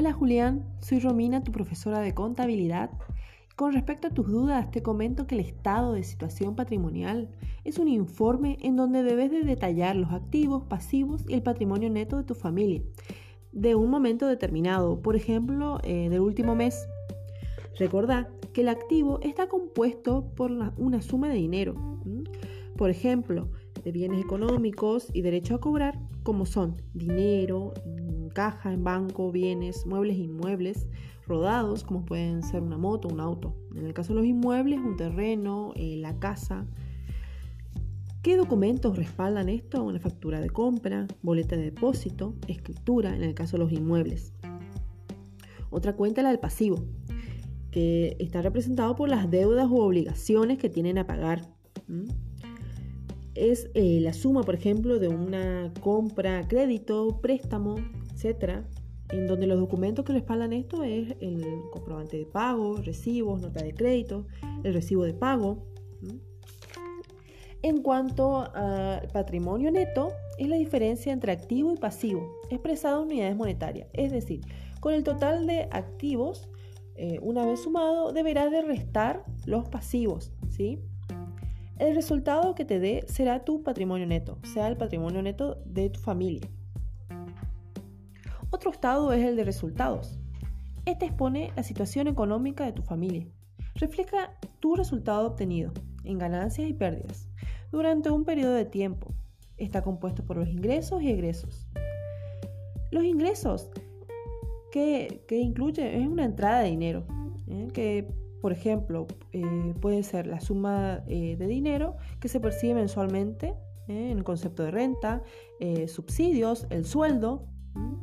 Hola Julián, soy Romina, tu profesora de contabilidad. Con respecto a tus dudas, te comento que el estado de situación patrimonial es un informe en donde debes de detallar los activos, pasivos y el patrimonio neto de tu familia de un momento determinado, por ejemplo, eh, del último mes. Recordá que el activo está compuesto por una suma de dinero. Por ejemplo, de bienes económicos y derecho a cobrar, como son dinero, caja en banco, bienes, muebles inmuebles, rodados, como pueden ser una moto, un auto. En el caso de los inmuebles, un terreno, eh, la casa. ¿Qué documentos respaldan esto? Una factura de compra, boleta de depósito, escritura, en el caso de los inmuebles. Otra cuenta, la del pasivo, que está representado por las deudas u obligaciones que tienen a pagar es eh, la suma, por ejemplo, de una compra, crédito, préstamo, etcétera, en donde los documentos que respaldan esto es el comprobante de pago, recibos, nota de crédito, el recibo de pago. En cuanto al patrimonio neto, es la diferencia entre activo y pasivo, expresado en unidades monetarias. Es decir, con el total de activos, eh, una vez sumado, deberás de restar los pasivos. ¿sí? El resultado que te dé será tu patrimonio neto, sea el patrimonio neto de tu familia. Otro estado es el de resultados. Este expone la situación económica de tu familia. Refleja tu resultado obtenido en ganancias y pérdidas durante un periodo de tiempo. Está compuesto por los ingresos y egresos. Los ingresos que, incluye es una entrada de dinero ¿eh? que por ejemplo, eh, puede ser la suma eh, de dinero que se percibe mensualmente en el concepto de renta, subsidios, el sueldo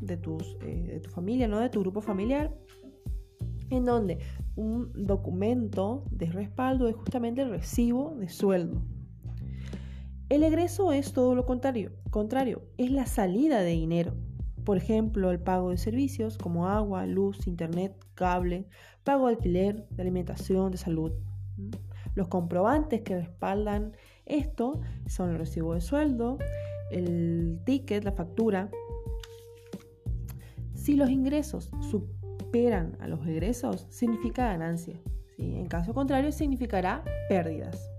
de, tus, de tu familia, ¿no? de tu grupo familiar, en donde un documento de respaldo es justamente el recibo de sueldo. El egreso es todo lo contrario, contrario, es la salida de dinero. Por ejemplo, el pago de servicios como agua, luz, internet, cable, pago de alquiler, de alimentación, de salud. Los comprobantes que respaldan esto son el recibo de sueldo, el ticket, la factura. Si los ingresos superan a los egresos, significa ganancia. En caso contrario, significará pérdidas.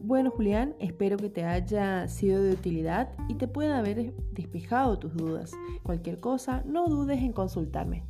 Bueno, Julián, espero que te haya sido de utilidad y te pueda haber despejado tus dudas. Cualquier cosa, no dudes en consultarme.